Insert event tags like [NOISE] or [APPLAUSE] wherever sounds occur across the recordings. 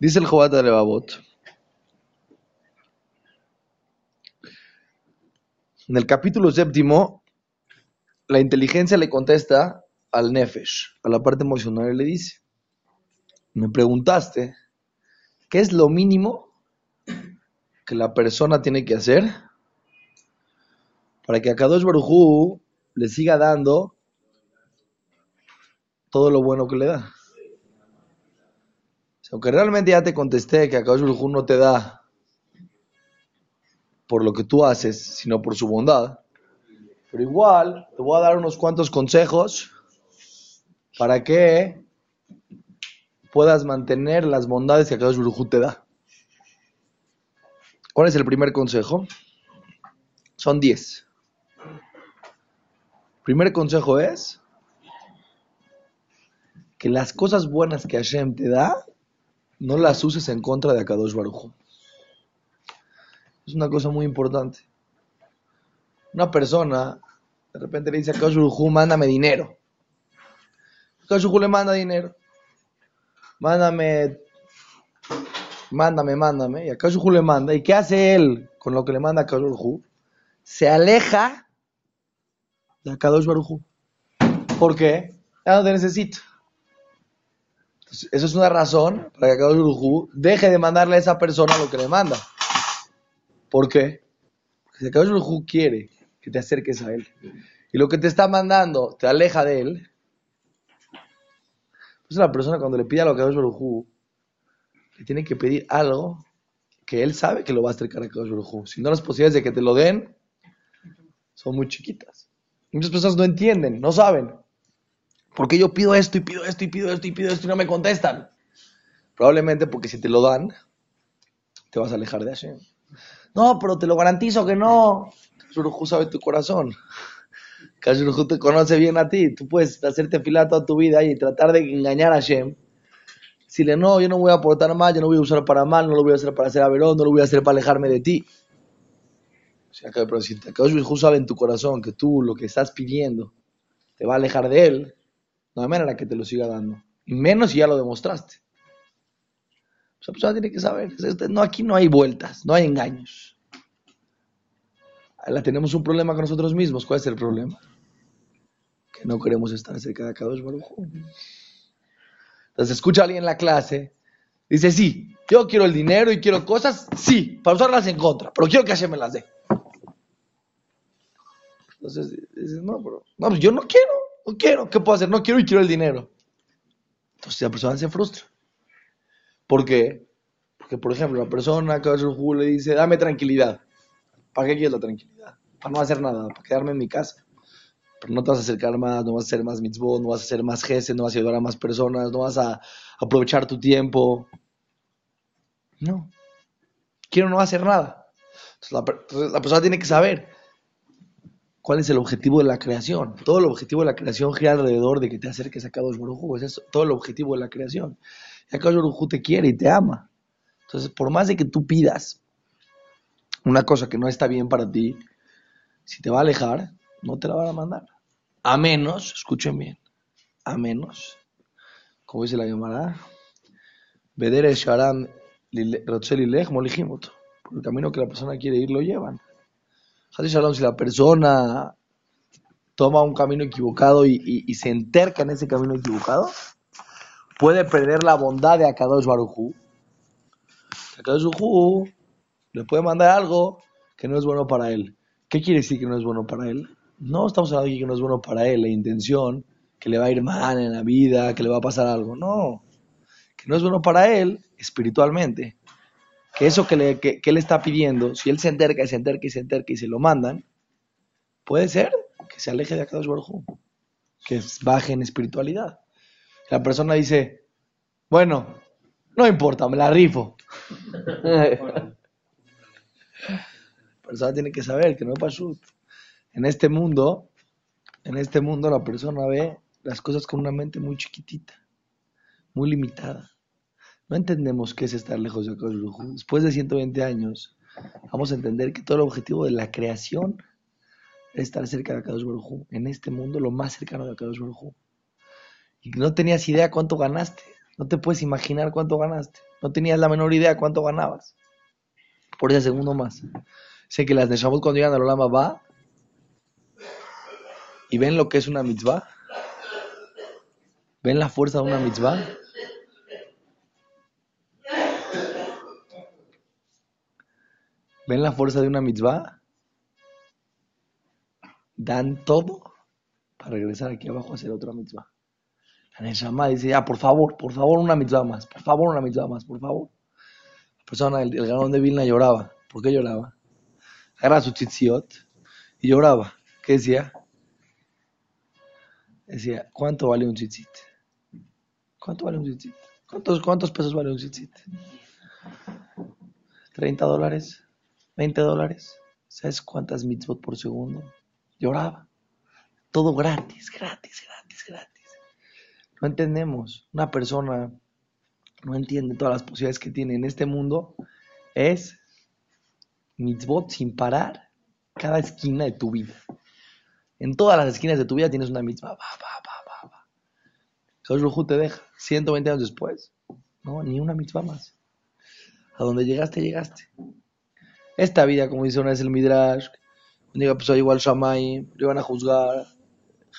Dice el Jobat de Levavot. En el capítulo séptimo, la inteligencia le contesta al Nefesh, a la parte emocional, y le dice: Me preguntaste, ¿qué es lo mínimo que la persona tiene que hacer para que a Kadosh Barujú le siga dando todo lo bueno que le da? Aunque realmente ya te contesté que Akadosh Baruj no te da por lo que tú haces, sino por su bondad, pero igual te voy a dar unos cuantos consejos para que puedas mantener las bondades que Akadosh Baruj te da. ¿Cuál es el primer consejo? Son diez. Primer consejo es que las cosas buenas que Hashem te da, no las uses en contra de Akadosh Baruj Es una cosa muy importante. Una persona de repente le dice a Akadosh Baruj mándame dinero. Akadosh Baruj le manda dinero. Mándame, mándame, mándame. Y Akadosh Baruj le manda. ¿Y qué hace él con lo que le manda Akadosh Baruj Se aleja de Akadosh Baruj ¿Por qué? Ya no te necesito eso es una razón para que Akadosh deje de mandarle a esa persona lo que le manda. ¿Por qué? Porque si Akadosh quiere que te acerques a él y lo que te está mandando te aleja de él, pues la persona cuando le pide a lo que Baruj le tiene que pedir algo que él sabe que lo va a acercar a Akadosh Si no, las posibilidades de que te lo den son muy chiquitas. Muchas personas no entienden, no saben. ¿Por qué yo pido esto y pido esto y pido esto y pido esto y no me contestan? Probablemente porque si te lo dan, te vas a alejar de Hashem. No, pero te lo garantizo que no. Kashurujú sabe tu corazón. Kashurujú te conoce bien a ti. Tú puedes hacerte filar toda tu vida y tratar de engañar a Hashem. Decirle, no, yo no voy a aportar mal, yo no voy a usar para mal, no lo voy a hacer para hacer averón, no lo voy a hacer para alejarme de ti. O sea, pero si sabe en tu corazón que tú lo que estás pidiendo te va a alejar de él, no hay manera que te lo siga dando. Y menos si ya lo demostraste. Esa persona tiene que saber. No, aquí no hay vueltas, no hay engaños. Ahora tenemos un problema con nosotros mismos. ¿Cuál es el problema? Que no queremos estar cerca de Akadosh Baruj Entonces escucha a alguien en la clase, dice, sí, yo quiero el dinero y quiero cosas, sí, para usarlas en contra, pero quiero que Hashem me las dé. Entonces dices, no, pero, no, pues yo no quiero. No quiero, ¿qué puedo hacer? No quiero y quiero el dinero. Entonces la persona se frustra. ¿Por qué? Porque, por ejemplo, la persona que jugo le dice, dame tranquilidad. ¿Para qué quieres la tranquilidad? Para no hacer nada, para quedarme en mi casa. Pero no te vas a acercar más, no vas a hacer más mitzvot, no vas a hacer más jefe, no vas a ayudar a más personas, no vas a aprovechar tu tiempo. No. Quiero no hacer nada. entonces la persona tiene que saber cuál es el objetivo de la creación. Todo el objetivo de la creación gira alrededor de que te acerques a Kadosh Baruj Es todo el objetivo de la creación. Y Kadosh Baruj te quiere y te ama. Entonces, por más de que tú pidas una cosa que no está bien para ti, si te va a alejar, no te la van a mandar. A menos, escuchen bien, a menos, como dice la llamada, Vedere Sharam Por el camino que la persona quiere ir, lo llevan si la persona toma un camino equivocado y, se enterca en ese camino equivocado, puede perder la bondad de Akadosh Barujú. Akadosh Barujú le puede mandar algo que no es bueno para él. ¿Qué quiere decir que no es bueno para él? No estamos hablando de que no es bueno para él, la intención, que le va a ir mal en la vida, que le va a pasar algo. No, que no es bueno para él espiritualmente que eso que, le, que, él está pidiendo, si él se enterca y se enterca y se enterca y se lo mandan, puede ser que se aleje de Akadosh Baruj que baje en espiritualidad. La persona dice, bueno, no importa, me la rifo. la persona tiene que saber que no es. En este mundo, en este mundo la persona ve las cosas con una mente muy chiquitita, muy limitada. No entendemos qué es estar lejos de Akadosh Después de 120 años, vamos a entender que todo el objetivo de la creación es estar cerca de Akadosh Baruj En este mundo, lo más cercano de Akadosh Baruj Y no tenías idea cuánto ganaste. No te puedes imaginar cuánto ganaste. No tenías la menor idea cuánto ganabas. Por ese segundo más. Sé que las Neshamot cuando llegan al Olama va y ven lo que es una mitzvah. ¿Ven la fuerza de una mitzvah? ¿Ven la fuerza de una mitzvah? Dan todo para regresar aquí abajo a hacer otra mitzvah. La Neshama dice, ya, por favor, por favor, una mitzvah más, por favor, una mitzvah más, por favor. La persona, el, el de Vilna lloraba. ¿Por qué lloraba? Agarra su tzitziot y lloraba. ¿Qué decía? Decía, ¿cuánto vale un tzitzit? ¿Cuánto vale un tzitzit? ¿Cuántos, ¿Cuántos pesos vale un tzitzit? ¿30 dólares? ¿20 dólares? ¿Sabes cuántas mitzvot por segundo? Lloraba. Todo gratis, gratis, gratis, gratis. No entendemos. Una persona no entiende todas las posibilidades que tiene en este mundo. Es mitzvot sin parar cada esquina de tu vida. En todas las esquinas de tu vida tienes una mitzvah. Va, va, va, va, va. te deja. 120 años después. No, ni una mitzvah más. A donde llegaste, llegaste. Esta vida, como dice una vez el Midrash, diga, pues igual Shamay, le iban a juzgar.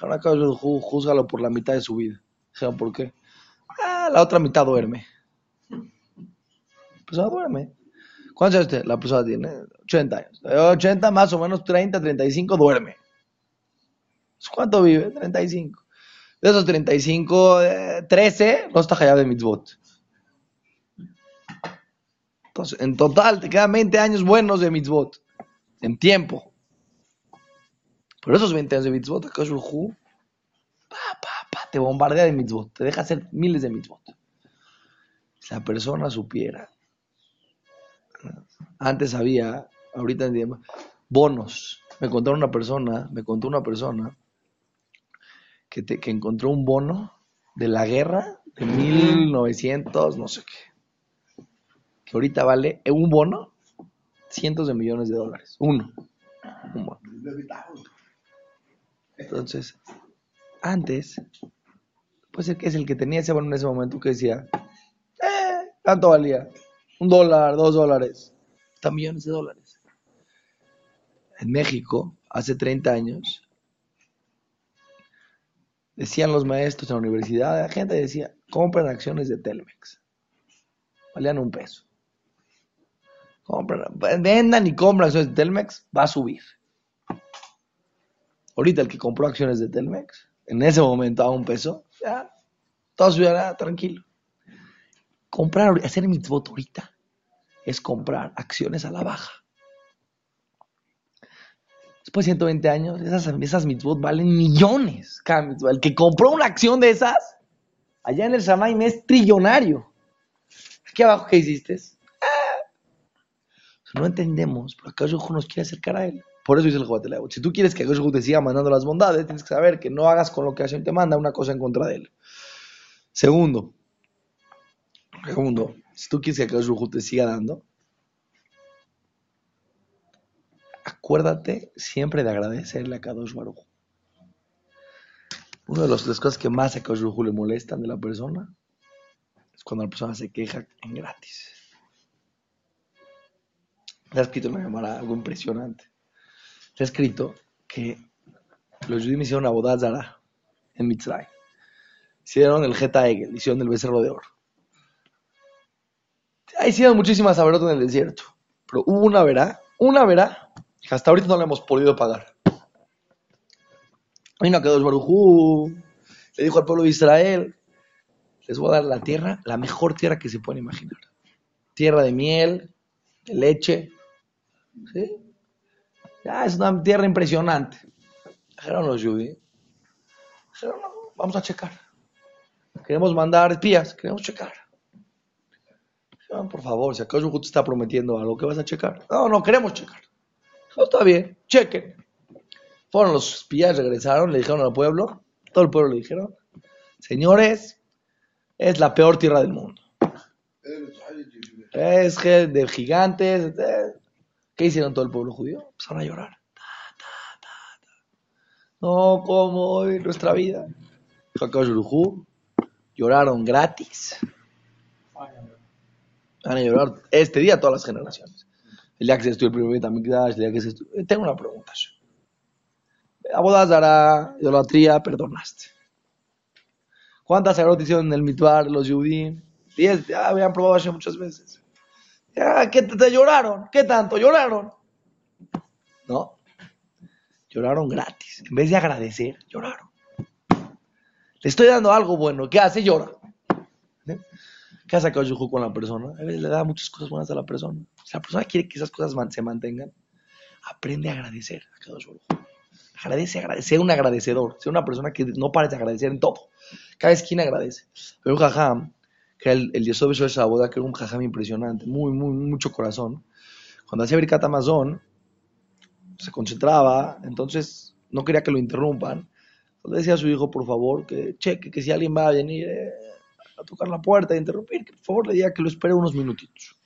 Júzgalo por la mitad de su vida. ¿Saben por qué? Ah, la otra mitad duerme. Pues no duerme. ¿Cuántos años La persona tiene 80 años. 80 más o menos 30, 35 duerme. ¿Cuánto vive? 35. De esos 35, 13 eh, no está hallado de mitzvot. En total te quedan 20 años buenos de mitzvot. En tiempo. Por esos 20 años de mitzvot, pa, pa, pa, te bombardea de mitzvot. Te deja hacer miles de mitzvot. Si la persona supiera. Antes había, ahorita en bonos. Me contó una persona, me contó una persona que, que encontró un bono de la guerra de 1900, no sé qué. Ahorita vale un bono cientos de millones de dólares. Uno. Un bono. Entonces, antes, puede ser que es el que tenía ese bono en ese momento que decía, eh, ¿cuánto valía? Un dólar, dos dólares, hasta millones de dólares. En México, hace 30 años, decían los maestros en la universidad, la gente decía, compren acciones de Telmex. Valían un peso. Compren, vendan y compren acciones de Telmex, va a subir. Ahorita el que compró acciones de Telmex, en ese momento a un peso, ya, todo subirá tranquilo. Comprar, hacer mitzvot ahorita es comprar acciones a la baja. Después de 120 años, esas, esas mitzvot valen millones cada El que compró una acción de esas, allá en el Shamaim es trillonario. Aquí abajo, ¿qué hiciste? No entendemos, pero acá nos quiere acercar a él. Por eso dice el Jobatelago. Si tú quieres que Akash te siga mandando las bondades, tienes que saber que no hagas con lo que Hashem te manda una cosa en contra de él. Segundo, segundo, si tú quieres que Akash te siga dando, acuérdate siempre de agradecerle a Kadosh Baruj. Una de las, cosas que más a Kadosh le molestan de la persona es cuando la persona se queja en gratis. Ha escrito una llamada algo impresionante. ha escrito que los judíos hicieron una boda zara en Mitzray. Hicieron el Geta Egel, hicieron el becerro de oro. Hicieron muchísimas aberotas en el desierto. Pero hubo una verá, una verá hasta ahorita no la hemos podido pagar. no quedó Barujú, le dijo al pueblo de Israel, les voy a dar la tierra, la mejor tierra que se pueden imaginar. Tierra de miel, de leche. ¿Sí? Ya, es una tierra impresionante. Dijeron los judíos. Dijeron, no, vamos a checar. Queremos mandar espías, queremos checar. Dijeron, por favor, si acaso te está prometiendo algo, ¿qué vas a checar? No, no, queremos checar. No, está bien, chequen. Fueron los espías, regresaron, le dijeron al pueblo, todo el pueblo le dijeron, señores, es la peor tierra del mundo. Es de gigantes. ¿Qué hicieron todo el pueblo judío? Empezaron a llorar. No, como hoy nuestra vida. lloraron gratis. Van a llorar este día todas las generaciones. El día que se estudió el primer Betamikdash, el día que se estudió... Tengo una pregunta. Abodazara, idolatría, perdonaste. ¿Cuántas sagrot hicieron en el mitbar los judíos? Diez, ya habían probado eso muchas veces. Ya, ¿qué te, lloraron? ¿Qué tanto lloraron? ¿No? Lloraron gratis. En vez de agradecer, lloraron. Le estoy dando algo bueno. ¿Qué hace? Llora. ¿Eh? ¿Qué hace Akadosh con la persona? A veces le da muchas cosas buenas a la persona. Si la persona quiere que esas cosas se mantengan, aprende a agradecer a Hu. Agradece, agradece, sea un agradecedor. Sea una persona que no pare de agradecer en todo. Cada esquina agradece. Pero jajam, que era el, el Yesod Beshua Shaboda, que era un jajam impresionante, muy, muy, mucho corazón. Cuando hacía Birkat Amazon, se concentraba, entonces no quería que lo interrumpan. Entonces decía a su hijo, por favor, que cheque, que si alguien va a venir eh, a tocar la puerta e interrumpir, que por favor le diga que lo espere unos minutitos.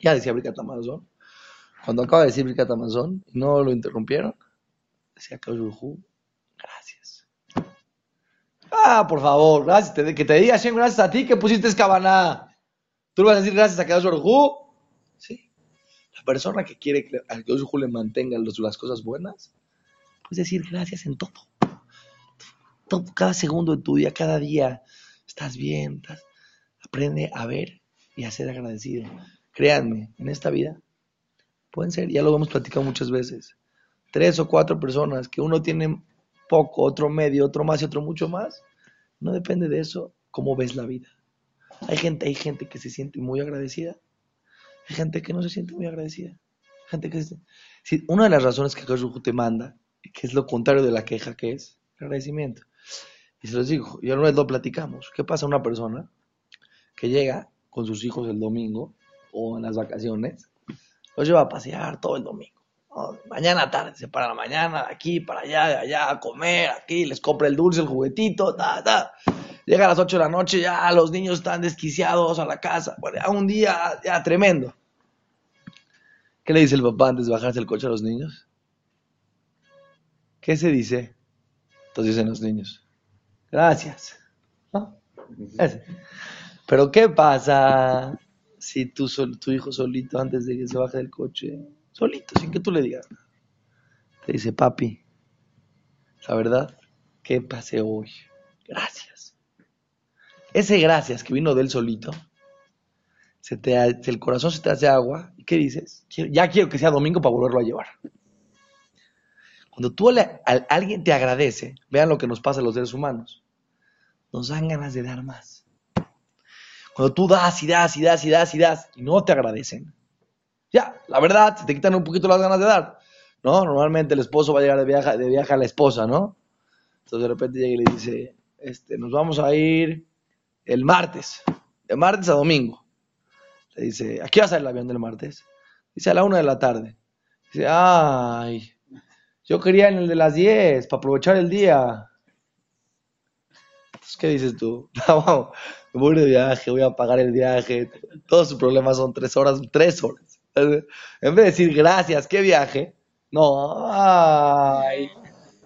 Ya decía Birkat Amazon. Cuando acaba de decir Birkat Amazon no lo interrumpieron, decía Kaush Baruj gracias. Ah, por favor, gracias. te- que te diga Hashem, gracias a ti que pusiste escabaná. ¿Tú le vas a decir gracias a Kaush Baruj Sí. La persona que quiere que al Kaush Baruj le mantenga los- las cosas buenas, puedes decir gracias en todo. todo. Cada segundo de tu día, cada día, estás bien. estás- Aprende a ver y a ser agradecido. Créanme, en esta vida pueden ser, ya lo hemos platicado muchas veces, tres o cuatro personas que uno tiene poco, otro medio, otro más y otro mucho más. No depende de eso cómo ves la vida. Hay gente, hay gente que se siente muy agradecida, hay gente que no se siente muy agradecida. Gente que se- una de las razones que Hu te manda, que es lo contrario de la queja, que es el agradecimiento. Y se los digo, y una vez lo platicamos. ¿Qué pasa a una persona que llega con sus hijos el domingo o en las vacaciones? Los lleva a pasear todo el domingo. Mañana tarde, para la mañana, de aquí para allá, de allá, a comer, aquí, les compra el dulce, el juguetito, ta, ta. Llega a las 8 de la noche, ya los niños están desquiciados a la casa. Bueno, un día ya tremendo. ¿Qué le dice el papá antes de bajarse el coche a los niños? ¿Qué se dice? Entonces dicen los niños, gracias. ¿No? Pero ¿qué pasa si sol- tu hijo solito antes de que se baje del coche, solito, sin que tú le digas nada, te dice, papi, la verdad, ¿qué pasé hoy? Gracias. Ese gracias que vino de él solito, se te, el corazón se te hace agua. ¿Y qué dices? Ya quiero que sea domingo para volverlo a llevar. Cuando tú le- a alguien te agradece, vean lo que nos pasa a los seres humanos. Nos dan ganas de dar más. Cuando tú das y das y das y das y das y no te agradecen, ya, la verdad, se te quitan un poquito las ganas de dar. ¿No? Normalmente el esposo va a llegar de viaje, de a la esposa, ¿no? Entonces de repente llega y le dice, este, nos vamos a ir el martes, de martes a domingo. Le dice, ¿a qué va a salir el avión del martes? Dice, a la una de la tarde. Dice, ay, yo quería en el de las 10, para aprovechar el día. Entonces, ¿qué dices tú? [LAUGHS] Vamos, me voy de viaje, voy a pagar el viaje. Todos sus problemas son tres horas, tres horas. [LAUGHS] En vez de decir gracias, qué viaje, no, ay,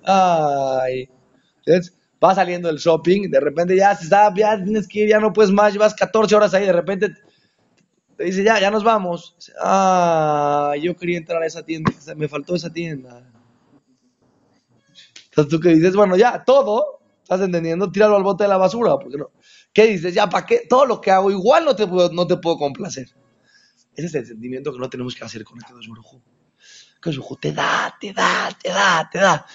ay. Entonces, va saliendo el shopping, de repente ya se ya tienes que ir, ya no puedes más, llevas 14 horas ahí, de repente te dice, ya, ya nos vamos. Ah, yo quería entrar a esa tienda, me faltó esa tienda. Entonces tú que dices, bueno, ya, todo, ¿estás entendiendo? Tíralo al bote de la basura, porque no. ¿Qué dices? Ya, ¿para qué? Todo lo que hago igual no te puedo, no te puedo complacer. Ese es el sentimiento que no tenemos que hacer con el Hu. Kadosh Baruj Hu te da, te da, te da, te da.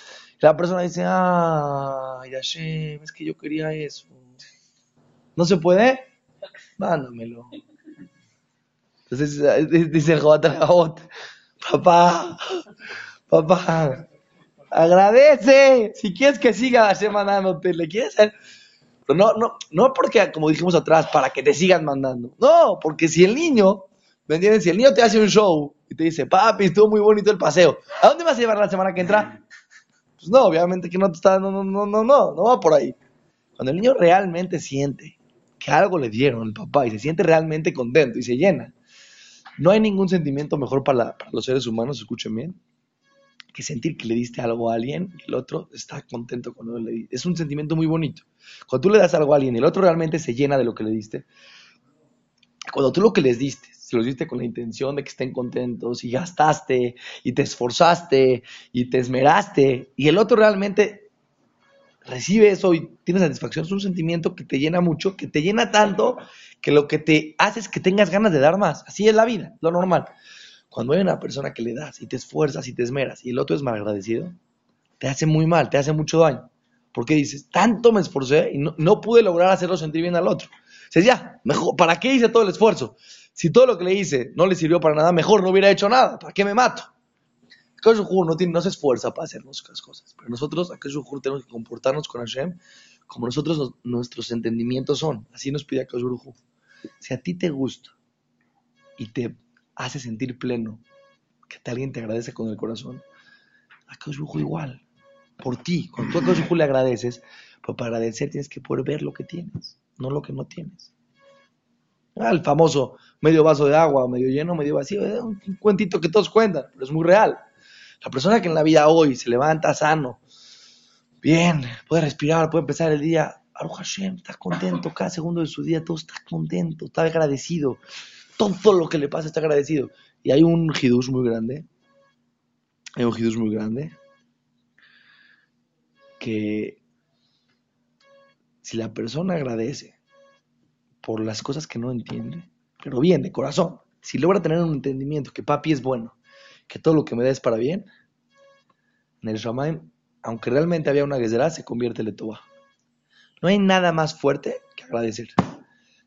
Y la persona dice, ay, Hashem, es que yo quería eso. ¿No se puede? Mándamelo. Entonces eh, dice el Jobat papá, papá, agradece. Si quieres que siga Hashem mandándote, le quieres hacer. No, no, no porque, como dijimos atrás, para que te sigan mandando. No, porque si el niño, ¿me entiendes? Si el niño te hace un show y te dice, papi, estuvo muy bonito el paseo, ¿a dónde vas a llevar la semana que entra? Pues no, obviamente que no te está, no, no, no, no, no, no va por ahí. Cuando el niño realmente siente que algo le dieron el papá y se siente realmente contento y se llena, no hay ningún sentimiento mejor para, la- para los seres humanos, escuchen bien, que sentir que le diste algo a alguien y el otro está contento cuando le diste. Es un sentimiento muy bonito. Cuando tú le das algo a alguien y el otro realmente se llena de lo que le diste, cuando tú lo que les diste, se los diste con la intención de que estén contentos y gastaste y te esforzaste y te esmeraste y el otro realmente recibe eso y tiene satisfacción, es un sentimiento que te llena mucho, que te llena tanto que lo que te hace es que tengas ganas de dar más. Así es la vida, lo normal. Cuando hay una persona que le das y te esfuerzas y te esmeras y el otro es malagradecido, te hace muy mal, te hace mucho daño. Porque dices, tanto me esforcé y no, pude lograr hacerlo sentir bien al otro. Dices, ya, mejor, ¿para qué hice todo el esfuerzo? Si todo lo que le hice no le sirvió para nada, mejor no hubiera hecho nada. ¿Para qué me mato? no, tiene, no se esfuerza para hacer las cosas. Pero nosotros, Akashukur, tenemos que comportarnos con Hashem como nosotros nuestros entendimientos son. Así nos pide Akashukur. Si a ti te gusta y te hace sentir pleno, que alguien te agradece con el corazón, a Koshuhu igual, por ti. Cuando tú a Koshuhu le agradeces, pues para agradecer tienes que poder ver lo que tienes, no lo que no tienes. Ah, el famoso medio vaso de agua, medio lleno, medio vacío, es un cuentito que todos cuentan, pero es muy real. La persona que en la vida hoy se levanta sano, bien, puede respirar, puede empezar el día, Aruch Hashem, está contento, cada segundo de su día todo está contento, está agradecido, todo lo que le pasa está agradecido. Y hay un hidush muy grande, hay un hidush muy grande, que si la persona agradece por las cosas que no entiende, pero bien, de corazón, si logra tener un entendimiento que papi es bueno, que todo lo que me da es para bien, en el Shamaim, aunque realmente había una gezerá, se convierte en Letoba. No hay nada más fuerte que agradecer.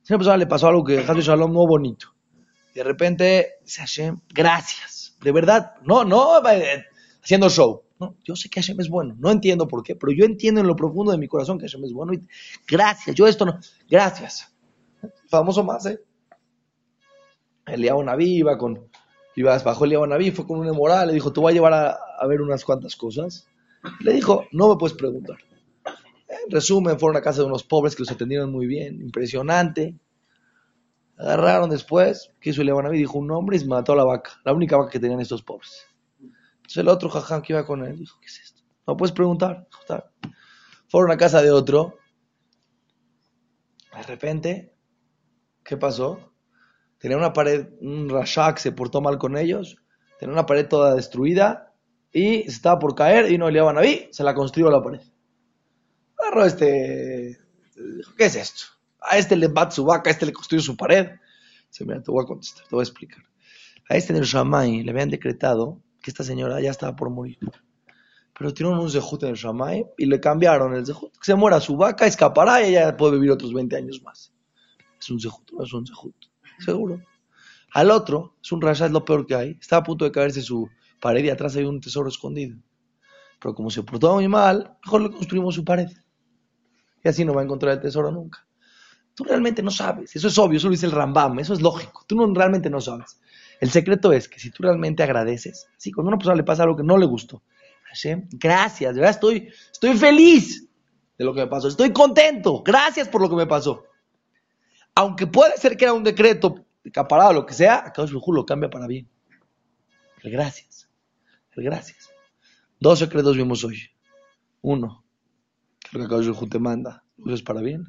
Si una persona le pasó algo que Hashem Shalom no bonito, de repente Hashem, gracias. De verdad, no, no eh, haciendo show. No, yo sé que Hashem es bueno, no entiendo por qué, pero yo entiendo en lo profundo de mi corazón que Hashem es bueno y gracias, yo esto no, gracias. Famoso más, ¿eh? una viva con, iba bajo el Naví, fue con una moral, le dijo, te voy a llevar a, ver unas cuantas cosas. Le dijo, no me puedes preguntar. En resumen, fueron a casa de unos pobres que los atendieron muy bien, impresionante. Agarraron después, ¿qué hizo Naví? Dijo un hombre y mató a la vaca, la única vaca que tenían estos pobres. Entonces el otro jaján que iba con él dijo, ¿qué es esto? No puedes preguntar. Fueron a casa de otro. De repente, ¿qué pasó? Tenía una pared, un rashak se portó mal con ellos, tenía una pared toda destruida y se estaba por caer y no le a Naví, se la construyó la pared. Agarró este, ¿qué es esto? A este le bat su vaca, a este le construyó su pared. Se mira, te voy a contestar, te voy a explicar. A este en el Shamay le habían decretado que esta señora ya estaba por morir. Pero tiene un zehut en el Shamay y le cambiaron el zehut. Que se muera su vaca, escapará y ella puede vivir otros 20 años más. Es un no es un zehut. Seguro. Al otro, es un rasha, es lo peor que hay. Está a punto de caerse su pared y atrás hay un tesoro escondido. Pero como se portó muy mal, mejor le construimos su pared. Y así no va a encontrar el tesoro nunca. Tú realmente no sabes. Eso es obvio, eso lo dice el Rambam, eso es lógico. Tú no, realmente no sabes. El secreto es que si tú realmente agradeces, si cuando a una persona le pasa algo que no le gustó, Hashem, gracias, de estoy, estoy feliz de lo que me pasó, estoy contento, gracias por lo que me pasó. Aunque puede ser que era un decreto de caparado, lo que sea, acá lo cambia para bien. El gracias. El gracias. Dos secretos vimos hoy. Uno, que lo que acá te manda, lo es para bien.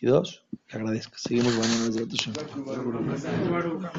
Y dos, que agradezca. Seguimos mañana desde la